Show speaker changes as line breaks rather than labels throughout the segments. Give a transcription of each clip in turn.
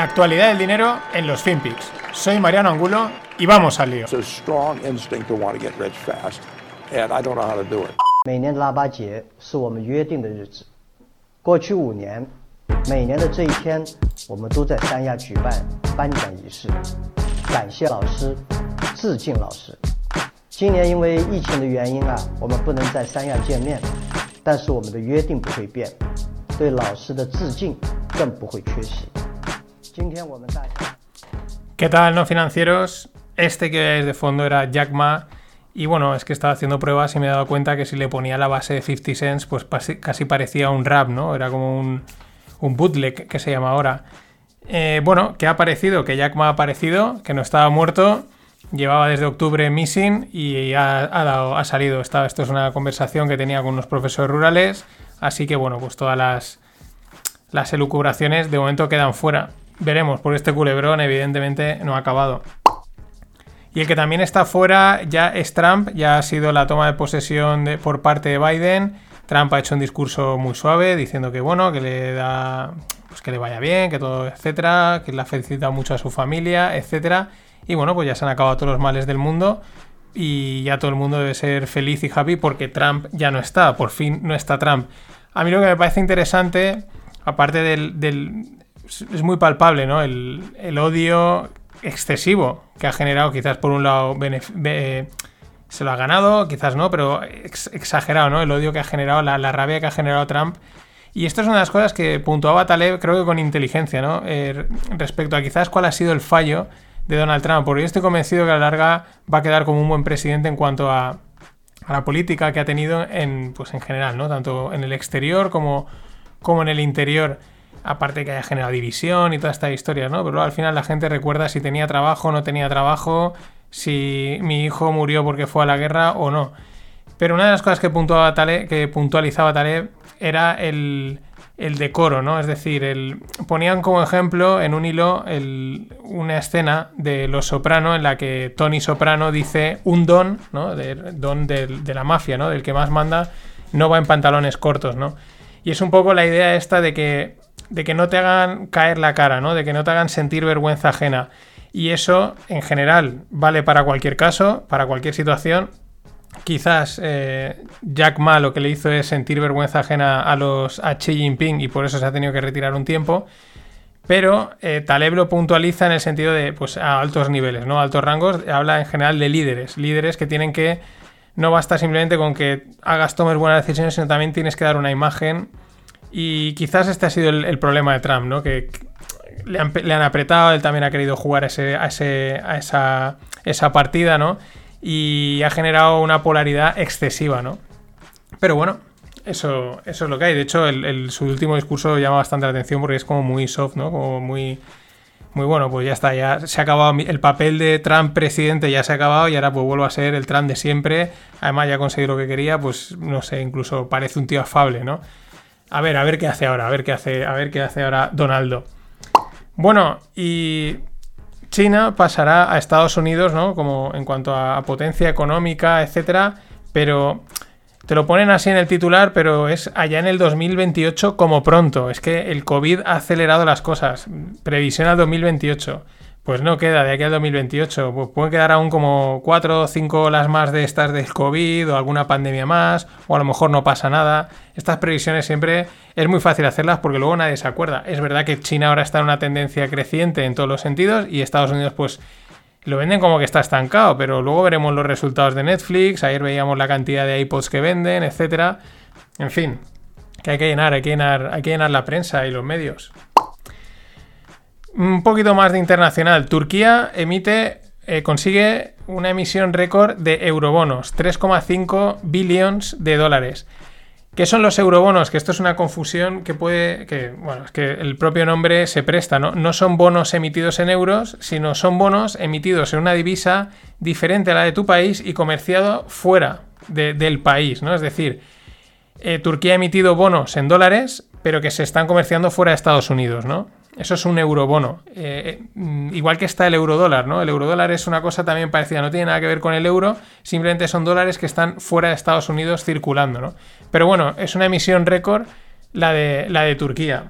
La actualidad del dinero en los FinPix. Soy Mariano Angulo y vamos al lío.
Strong instinct to want to get rich fast, and I don't know how to do it.
每年的腊八节是我们约定的日子。过去五年，每年的这一天，我们都在三亚举办颁奖仪式，感谢老师，致敬老师。今年因为疫情的原因啊，我们不能在三亚见面，但是我们的约定不会变，对老师的致敬更不会缺席。
¿Qué tal, no financieros? Este que es de fondo era Jack Ma. Y bueno, es que estaba haciendo pruebas y me he dado cuenta que si le ponía la base de 50 cents, pues casi parecía un rap, ¿no? Era como un, un bootleg que se llama ahora. Eh, bueno, que ha aparecido, que Jack Ma ha aparecido, que no estaba muerto, llevaba desde octubre missing y ha, ha, salido. Está, esto es una conversación que tenía con unos profesores rurales, así que bueno, pues todas las, las elucubraciones de momento quedan fuera. Veremos, porque este culebrón evidentemente no ha acabado. Y el que también está fuera ya es Trump, ya ha sido la toma de posesión de- por parte de Biden. Trump ha hecho un discurso muy suave diciendo que bueno, que le da pues que le vaya bien, que todo, etcétera, que le ha felicitado mucho a su familia, etcétera. Y bueno, pues ya se han acabado todos los males del mundo y ya todo el mundo debe ser feliz y happy porque Trump ya no está, por fin no está Trump. A mí lo que me parece interesante, aparte del- es muy palpable, ¿no? El, el odio excesivo que ha generado, quizás por un lado be- se lo ha ganado, quizás no, pero ex- exagerado, ¿no? El odio que ha generado, la, la rabia que ha generado Trump. Y esto es una de las cosas que puntuaba Taleb, creo que con inteligencia, ¿no? Eh, respecto a quizás cuál ha sido el fallo de Donald Trump, porque yo estoy convencido que a la larga va a quedar como un buen presidente en cuanto a, a la política que ha tenido en, pues en general, ¿no? Tanto en el exterior como, como en el interior. Aparte que haya generado división y toda esta historia, ¿no? Pero luego al final la gente recuerda si tenía trabajo o no tenía trabajo, si mi hijo murió porque fue a la guerra o no. Pero una de las cosas que, puntuaba Taleb, que puntualizaba Taleb era el, decoro, ¿no? Es decir, el, ponían como ejemplo en un hilo una escena de Los Soprano en la que Tony Soprano dice un don, ¿no? De, don del- de, la mafia, ¿no? Del que más manda, no va en pantalones cortos, ¿no? Y es un poco la idea esta de que, de que no te hagan caer la cara, ¿no? De que no te hagan sentir vergüenza ajena. Y eso, en general, vale para cualquier caso, para cualquier situación, quizás eh, Jack Ma lo que le hizo es sentir vergüenza ajena a los a Xi Jinping y por eso se ha tenido que retirar un tiempo. Pero eh, Taleb lo puntualiza en el sentido de pues a altos niveles, ¿no? Altos rangos. Habla en general de líderes. Líderes que tienen que. No basta simplemente con que hagas tomes buenas decisiones, sino también tienes que dar una imagen. Y quizás este ha sido el, problema de Trump, ¿no? Que le han, apretado, él también ha querido jugar ese, a, ese, a esa, esa partida, ¿no? Y ha generado una polaridad excesiva, ¿no? Pero bueno, eso, eso es lo que hay. De hecho, su último discurso llama bastante la atención porque es como muy soft, ¿no? Como muy, muy bueno, pues ya está, ya se ha acabado el papel de Trump presidente, ya se ha acabado y ahora pues vuelvo a ser el Trump de siempre. Además ya ha conseguido lo que quería, pues no sé, incluso parece un tío afable, ¿no? A ver, a ver qué hace ahora, a ver qué hace, a ver qué hace ahora Donaldo. Bueno, y China pasará a Estados Unidos, ¿no? Como en cuanto a, potencia económica, etcétera, pero te lo ponen así en el titular, pero es allá en el 2028 como pronto. Es que el COVID ha acelerado las cosas. Previsión al 2028. Pues no queda de aquí al 2028. Pues pueden quedar aún como 4 o 5 olas más de estas del COVID o alguna pandemia más, o a lo mejor no pasa nada. Estas previsiones siempre es muy fácil hacerlas porque luego nadie se acuerda. Es verdad que China ahora está en una tendencia creciente en todos los sentidos y Estados Unidos pues lo venden como que está estancado, pero luego veremos los resultados de Netflix, ayer veíamos la cantidad de iPods que venden, etcétera. En fin, que hay que llenar, hay que llenar, hay que llenar la prensa y los medios. Un poquito más de internacional. Turquía emite, eh, consigue una emisión récord de eurobonos, 3,5 billions de dólares. ¿Qué son los eurobonos? Que esto es una confusión que puede. que, bueno, es que el propio nombre se presta, ¿no? No son bonos emitidos en euros, sino son bonos emitidos en una divisa diferente a la de tu país y comerciado fuera de- del país, ¿no? Es decir, eh, Turquía ha emitido bonos en dólares, pero que se están comerciando fuera de Estados Unidos, ¿no? Eso es un eurobono. Eh, mm, igual que está el eurodólar, ¿no? El eurodólar es una cosa también parecida, no tiene nada que ver con el euro, simplemente son dólares que están fuera de Estados Unidos circulando, ¿no? Pero bueno, es una emisión récord la de, la de Turquía.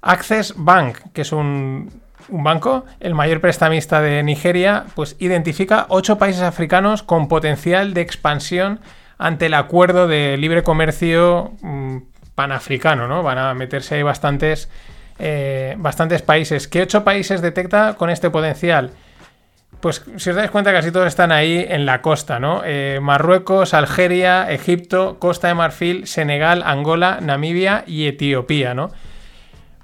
Access Bank, que es un, un banco, el mayor prestamista de Nigeria, pues identifica ocho países africanos con potencial de expansión ante el acuerdo de libre comercio mm, panafricano, ¿no? Van a meterse ahí bastantes, eh, bastantes países. ¿Qué ocho países detecta con este potencial? Pues si os dais cuenta, casi todos están ahí en la costa, ¿no? Eh, Marruecos, Algeria, Egipto, Costa de Marfil, Senegal, Angola, Namibia y Etiopía, ¿no?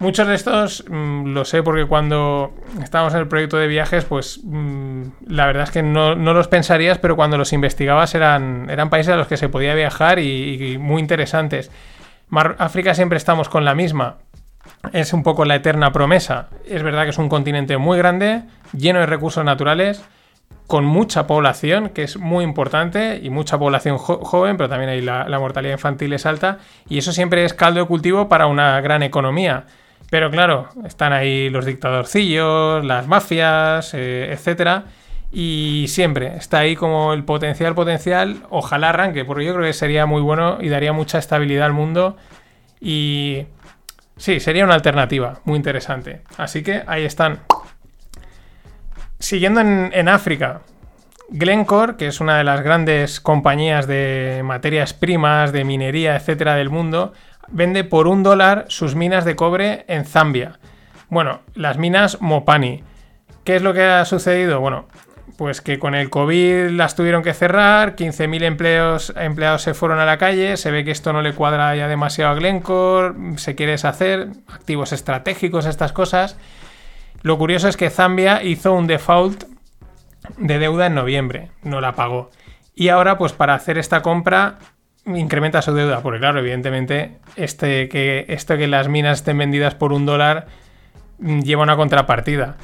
Muchos de estos mm, lo sé porque cuando estábamos en el proyecto de viajes, pues mm, la verdad es que no, no, los pensarías, pero cuando los investigabas eran, eran países a los que se podía viajar y, muy interesantes. África siempre estamos con la misma. Es un poco la eterna promesa. Es verdad que es un continente muy grande, lleno de recursos naturales, con mucha población, que es muy importante, y mucha población jo joven, pero también ahí la, la mortalidad infantil es alta, y eso siempre es caldo de cultivo para una gran economía. Pero claro, están ahí los dictadorcillos, las mafias, eh, etcétera. Y siempre está ahí como el potencial, potencial. Ojalá arranque, porque yo creo que sería muy bueno y daría mucha estabilidad al mundo. Y sí, sería una alternativa muy interesante. Así que ahí están. Siguiendo en, África, Glencore, que es una de las grandes compañías de materias primas, de minería, etcétera, del mundo, vende por un dólar sus minas de cobre en Zambia. Bueno, las minas Mopani. ¿Qué es lo que ha sucedido? Bueno, pues que con el COVID las tuvieron que cerrar, 15.000 empleos, empleados se fueron a la calle, se ve que esto no le cuadra ya demasiado a Glencore, se quiere deshacer, activos estratégicos, estas cosas. Lo curioso es que Zambia hizo un default de deuda en noviembre, no la pagó. Y ahora, pues para hacer esta compra, incrementa su deuda, porque claro, evidentemente, este, que, esto que las minas estén vendidas por un dólar mm, lleva una contrapartida.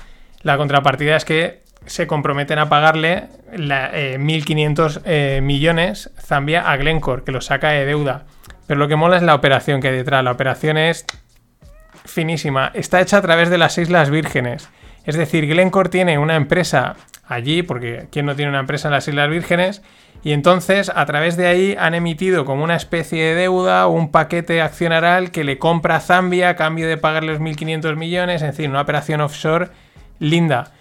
La contrapartida es que se comprometen a pagarle la, eh, 1.500 eh, millones Zambia a Glencore, que lo saca de deuda. Pero lo que mola es la operación que hay detrás. La operación es finísima. Está hecha a través de las Islas Vírgenes. Es decir, Glencore tiene una empresa allí, porque ¿quién no tiene una empresa en las Islas Vírgenes? Y entonces, a través de ahí, han emitido como una especie de deuda, un paquete accionaral que le compra a Zambia a cambio de pagarle los 1.500 millones, en fin, una operación offshore linda.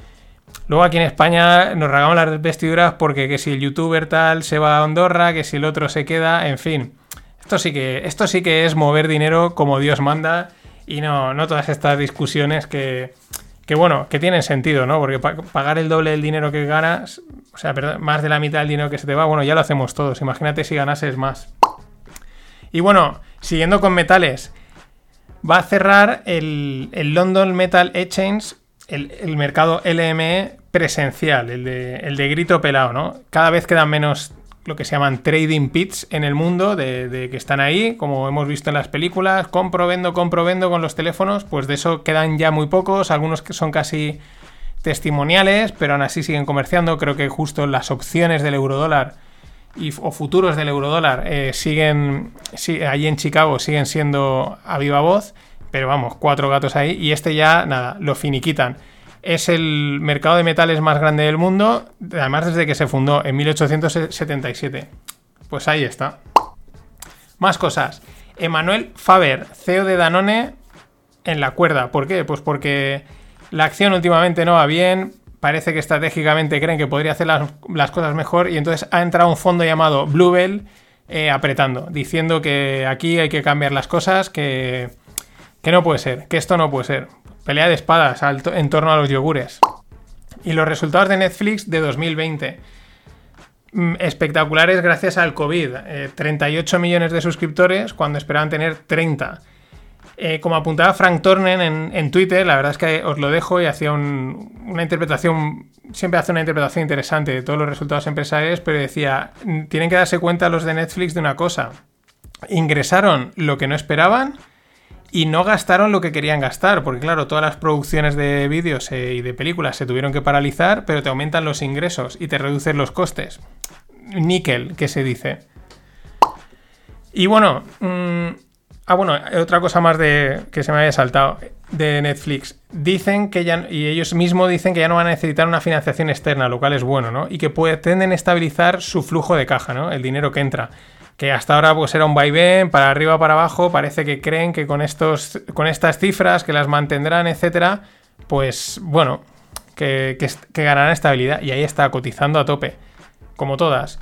Luego aquí en España nos regamos las vestiduras porque que si el youtuber tal se va a Andorra, que si el otro se queda, en fin. Esto sí que, esto sí que es mover dinero como Dios manda y no, no todas estas discusiones que, que bueno, que tienen sentido, ¿no? Porque pagar el doble del dinero que ganas, o sea, más de la mitad del dinero que se te va, bueno, ya lo hacemos todos. Imagínate si ganases más. Y bueno, siguiendo con metales, va a cerrar el, el London Metal Exchange, el, mercado LME presencial, el de, el de grito pelado, ¿no? Cada vez quedan menos lo que se llaman trading pits en el mundo, de, de, que están ahí, como hemos visto en las películas, compro, vendo, compro, vendo con los teléfonos, pues de eso quedan ya muy pocos, algunos que son casi testimoniales, pero aún así siguen comerciando, creo que justo las opciones del eurodólar y, o futuros del eurodólar eh, siguen, sí, allí en Chicago siguen siendo a viva voz, pero vamos, cuatro gatos ahí, y este ya, nada, lo finiquitan es el mercado de metales más grande del mundo, además desde que se fundó en 1877. Pues ahí está. Más cosas. Emmanuel Faber, CEO de Danone, en la cuerda. ¿Por qué? Pues porque la acción últimamente no va bien, parece que estratégicamente creen que podría hacer las, las cosas mejor y entonces ha entrado un fondo llamado Bluebell eh, apretando, diciendo que aquí hay que cambiar las cosas, que, que no puede ser, que esto no puede ser. Pelea de espadas en torno a los yogures. Y los resultados de Netflix de 2020. Mm, espectaculares gracias al COVID. 38 eh, millones de suscriptores cuando esperaban tener 30. Eh, como apuntaba Frank Tornen en, en, Twitter, la verdad es que os lo dejo y hacía un, una interpretación, siempre hace una interpretación interesante de todos los resultados empresariales, pero decía, mm, tienen que darse cuenta los de Netflix de una cosa. Ingresaron lo que no esperaban y no gastaron lo que querían gastar, porque claro, todas las producciones de vídeos eh, y de películas se tuvieron que paralizar, pero te aumentan los ingresos y te reducen los costes. Níquel, que se dice. Y bueno, mmm, ah bueno, otra cosa más de que se me había saltado de Netflix. Dicen que ya, y ellos mismos dicen que ya no van a necesitar una financiación externa, lo cual es bueno, ¿no? Y que pretenden estabilizar su flujo de caja, ¿no? El dinero que entra. Que hasta ahora pues era un vaivén, para arriba, para abajo, parece que creen que con, estos, con estas cifras, que las mantendrán, etcétera, pues bueno, que, que, ganarán estabilidad y ahí está cotizando a tope, como todas.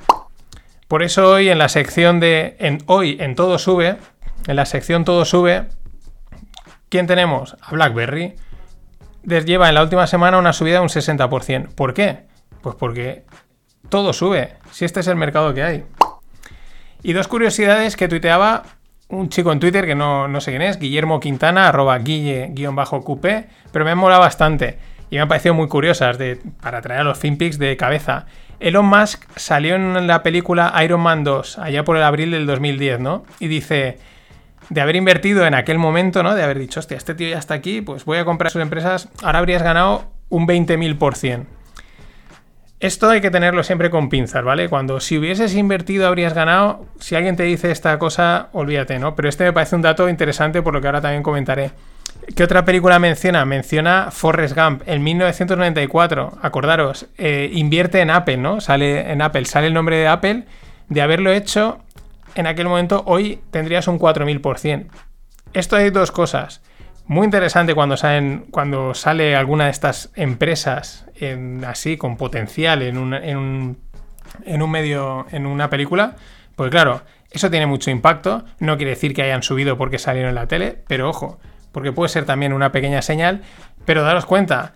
Por eso hoy en la sección de en, hoy en todo sube, en la sección todo sube, ¿quién tenemos? A BlackBerry. Lleva en la última semana una subida de un 60%. ¿Por qué? Pues porque todo sube, si este es el mercado que hay. Y dos curiosidades que tuiteaba un chico en Twitter que no, no sé quién es, Guillermo Quintana, arroba guille-qp, pero me han molado bastante y me han parecido muy curiosas de, para traer a los FinPix de cabeza. Elon Musk salió en la película Iron Man 2, allá por el abril del 2010, ¿no? Y dice, de haber invertido en aquel momento, ¿no? De haber dicho, hostia, este tío ya está aquí, pues voy a comprar sus empresas, ahora habrías ganado un 20.000%. Esto hay que tenerlo siempre con pinzas, ¿vale? Cuando si hubieses invertido habrías ganado, si alguien te dice esta cosa, olvídate, ¿no? Pero este me parece un dato interesante por lo que ahora también comentaré. ¿Qué otra película menciona? Menciona Forrest Gump en 1994. Acordaros, eh, invierte en Apple, ¿no? Sale en Apple, sale el nombre de Apple. De haberlo hecho en aquel momento, hoy tendrías un 4000%. Esto hay dos cosas muy interesante cuando, salen, cuando sale alguna de estas empresas así, con potencial en un, en, un, en un medio, en una película, pues claro, eso tiene mucho impacto. No quiere decir que hayan subido porque salieron en la tele, pero ojo, porque puede ser también una pequeña señal. Pero daros cuenta,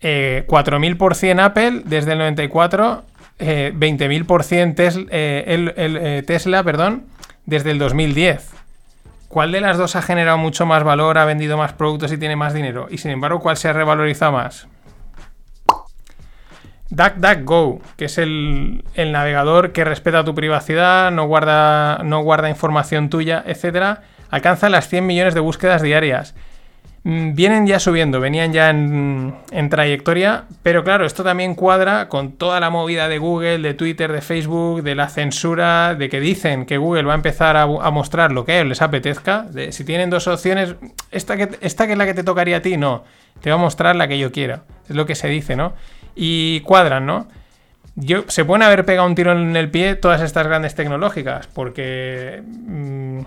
eh, 4.000% Apple desde el 94, eh, 20.000% Tesla, eh, el, eh, Tesla perdón, desde el 2010. ¿Cuál de las dos ha generado mucho más valor, ha vendido más productos y tiene más dinero? Y sin embargo, ¿cuál se ha revalorizado más? DuckDuckGo, que es el, navegador que respeta tu privacidad, no guarda, no guarda información tuya, etc., alcanza las 100 millones de búsquedas diarias. Mm, vienen ya subiendo, venían ya en, trayectoria, pero claro, esto también cuadra con toda la movida de Google, de Twitter, de Facebook, de la censura, de que dicen que Google va a empezar a, mostrar lo que les apetezca. Si tienen dos opciones, esta que, esta que es la que te tocaría a ti, no, te va a mostrar la que yo quiera. Es lo que se dice, ¿no? Y cuadran, ¿no? Yo, se pueden haber pegado un tiro en el pie todas estas grandes tecnológicas, porque... Mm,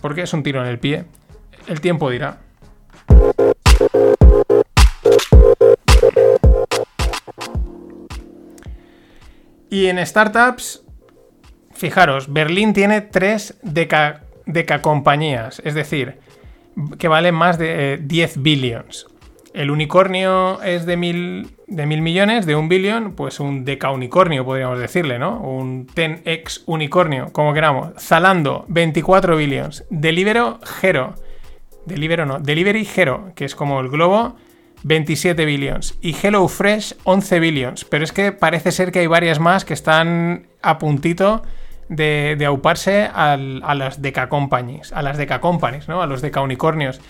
porque es un tiro en el pie el tiempo dirá. Y en startups, fijaros, Berlín tiene tres deca, compañías, es decir, que valen más de 10 eh, billions. El unicornio es de mil, de mil millones, de un billón, pues un deca unicornio podríamos decirle, ¿no? Un 10x unicornio, como queramos. Zalando, 24 billions. Delivero, Hero, Delivery no, Delivery Hero, que es como el globo, 27 billions. Y HelloFresh, 11 billions. Pero es que parece ser que hay varias más que están a puntito de, auparse a las Deca Companies, a las Deca Companies, ¿no? A los Deca Unicornios.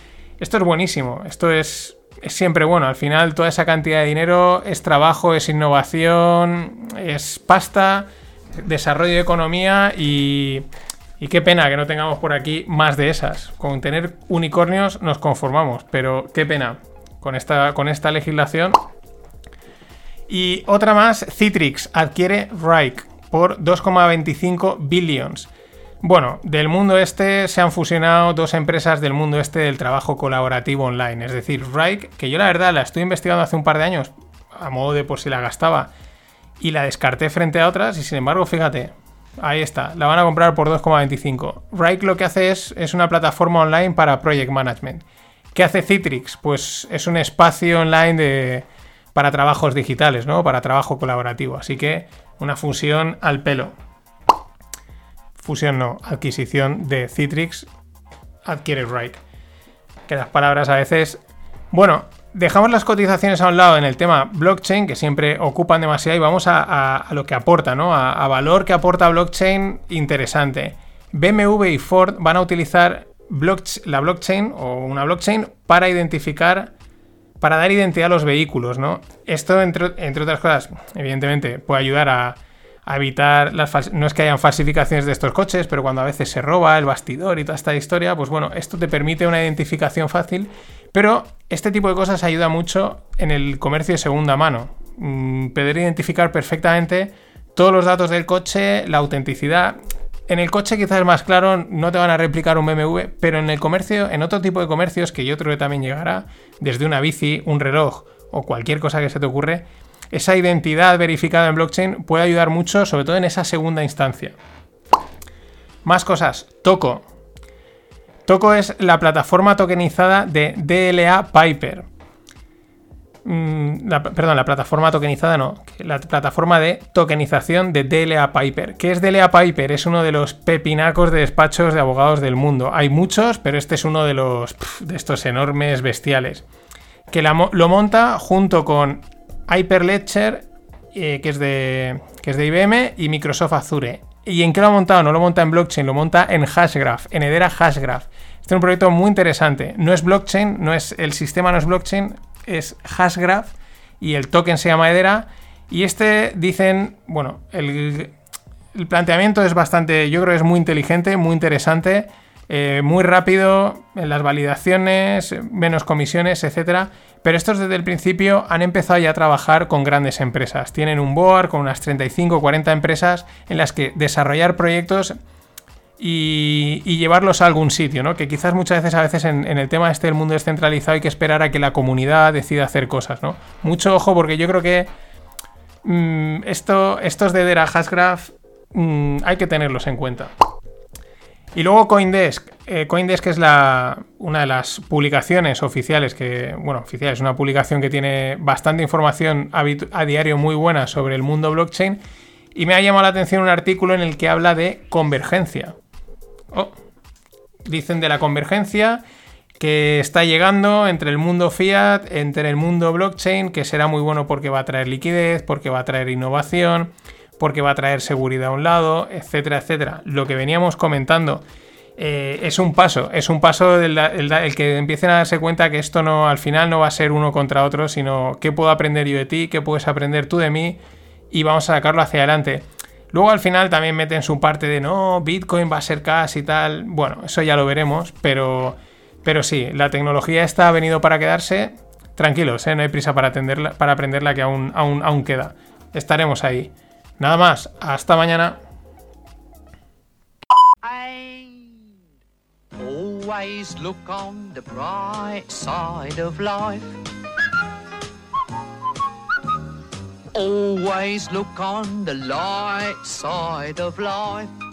Esto es buenísimo, esto es, es siempre bueno. Al final, toda esa cantidad de dinero es trabajo, es innovación, es pasta, desarrollo de economía y y qué pena que no tengamos por aquí más de esas. Con tener unicornios nos conformamos, pero qué pena con esta, con esta legislación. Y otra más, Citrix adquiere Rike por 2,25 billions. Bueno, del mundo este se han fusionado dos empresas del mundo este del trabajo colaborativo online. Es decir, Rike, que yo la verdad la estoy investigando hace un par de años, a modo de por si la gastaba, y la descarté frente a otras, y sin embargo, fíjate, Ahí está, la van a comprar por 2,25. Rike lo que hace es, es una plataforma online para project management. ¿Qué hace Citrix? Pues es un espacio online de, para trabajos digitales, ¿no? Para trabajo colaborativo. Así que una fusión al pelo. Fusión no, adquisición de Citrix adquiere Rike. Que las palabras a veces... Bueno, dejamos las cotizaciones a un lado en el tema blockchain, que siempre ocupan demasiado, y vamos a, lo que aporta, ¿no? A, valor que aporta blockchain interesante. BMW y Ford van a utilizar la blockchain o una blockchain para identificar, para dar identidad a los vehículos, ¿no? Esto, entre, entre otras cosas, evidentemente, puede ayudar a, evitar las no es que hayan falsificaciones de estos coches, pero cuando a veces se roba el bastidor y toda esta historia, pues bueno, esto te permite una identificación fácil pero este tipo de cosas ayuda mucho en el comercio de segunda mano. Mm, poder identificar perfectamente todos los datos del coche, la autenticidad. En el coche quizás es más claro, no te van a replicar un BMW, pero en el comercio, en otro tipo de comercios que yo creo que también llegará, desde una bici, un reloj o cualquier cosa que se te ocurre, esa identidad verificada en blockchain puede ayudar mucho, sobre todo en esa segunda instancia. Más cosas. Toco. Toco es la plataforma tokenizada de DLA Piper. Mm, perdón, la plataforma tokenizada no, la plataforma de tokenización de DLA Piper. ¿Qué es DLA Piper? Es uno de los pepinacos de despachos de abogados del mundo. Hay muchos, pero este es uno de los de estos enormes bestiales. Que lo monta junto con Hyperledger, eh, que, es de, que es de IBM, y Microsoft Azure. ¿Y en qué lo ha montado? No lo monta en blockchain, lo monta en Hashgraph, en Hedera Hashgraph. Este es un proyecto muy interesante. No es blockchain, no es, el sistema no es blockchain, es Hashgraph y el token se llama Hedera. Y este dicen, bueno, el, planteamiento es bastante, yo creo que es muy inteligente, muy interesante, eh, muy rápido en las validaciones, menos comisiones, etcétera. Pero estos desde el principio han empezado ya a trabajar con grandes empresas. Tienen un board con unas 35 o 40 empresas en las que desarrollar proyectos y, llevarlos a algún sitio, ¿no? Que quizás muchas veces, a veces en, el tema este del mundo descentralizado hay que esperar a que la comunidad decida hacer cosas, ¿no? Mucho ojo porque yo creo que mm, esto, estos de Dera Hashgraph mm, hay que tenerlos en cuenta. Y luego Coindesk. Eh, Coindesk es una de las publicaciones oficiales que, bueno, oficial, es una publicación que tiene bastante información a diario muy buena sobre el mundo blockchain. Y me ha llamado la atención un artículo en el que habla de convergencia. Oh. Dicen de la convergencia que está llegando entre el mundo fiat, entre el mundo blockchain, que será muy bueno porque va a traer liquidez, porque va a traer innovación, porque va a traer seguridad a un lado, etcétera, etcétera. Lo que veníamos comentando eh, es un paso, es un paso el, el, que empiecen a darse cuenta que esto no, al final no va a ser uno contra otro, sino qué puedo aprender yo de ti, qué puedes aprender tú de mí y vamos a sacarlo hacia adelante. Luego al final también meten su parte de no, Bitcoin va a ser cash y tal. Bueno, eso ya lo veremos, pero, pero sí, la tecnología esta ha venido para quedarse. Tranquilos, ¿eh? no hay prisa para, para aprenderla que aún, aún, aún queda. Estaremos ahí. Nada más, hasta mañana. Always look on the bright side of life. Always look on the light side of life.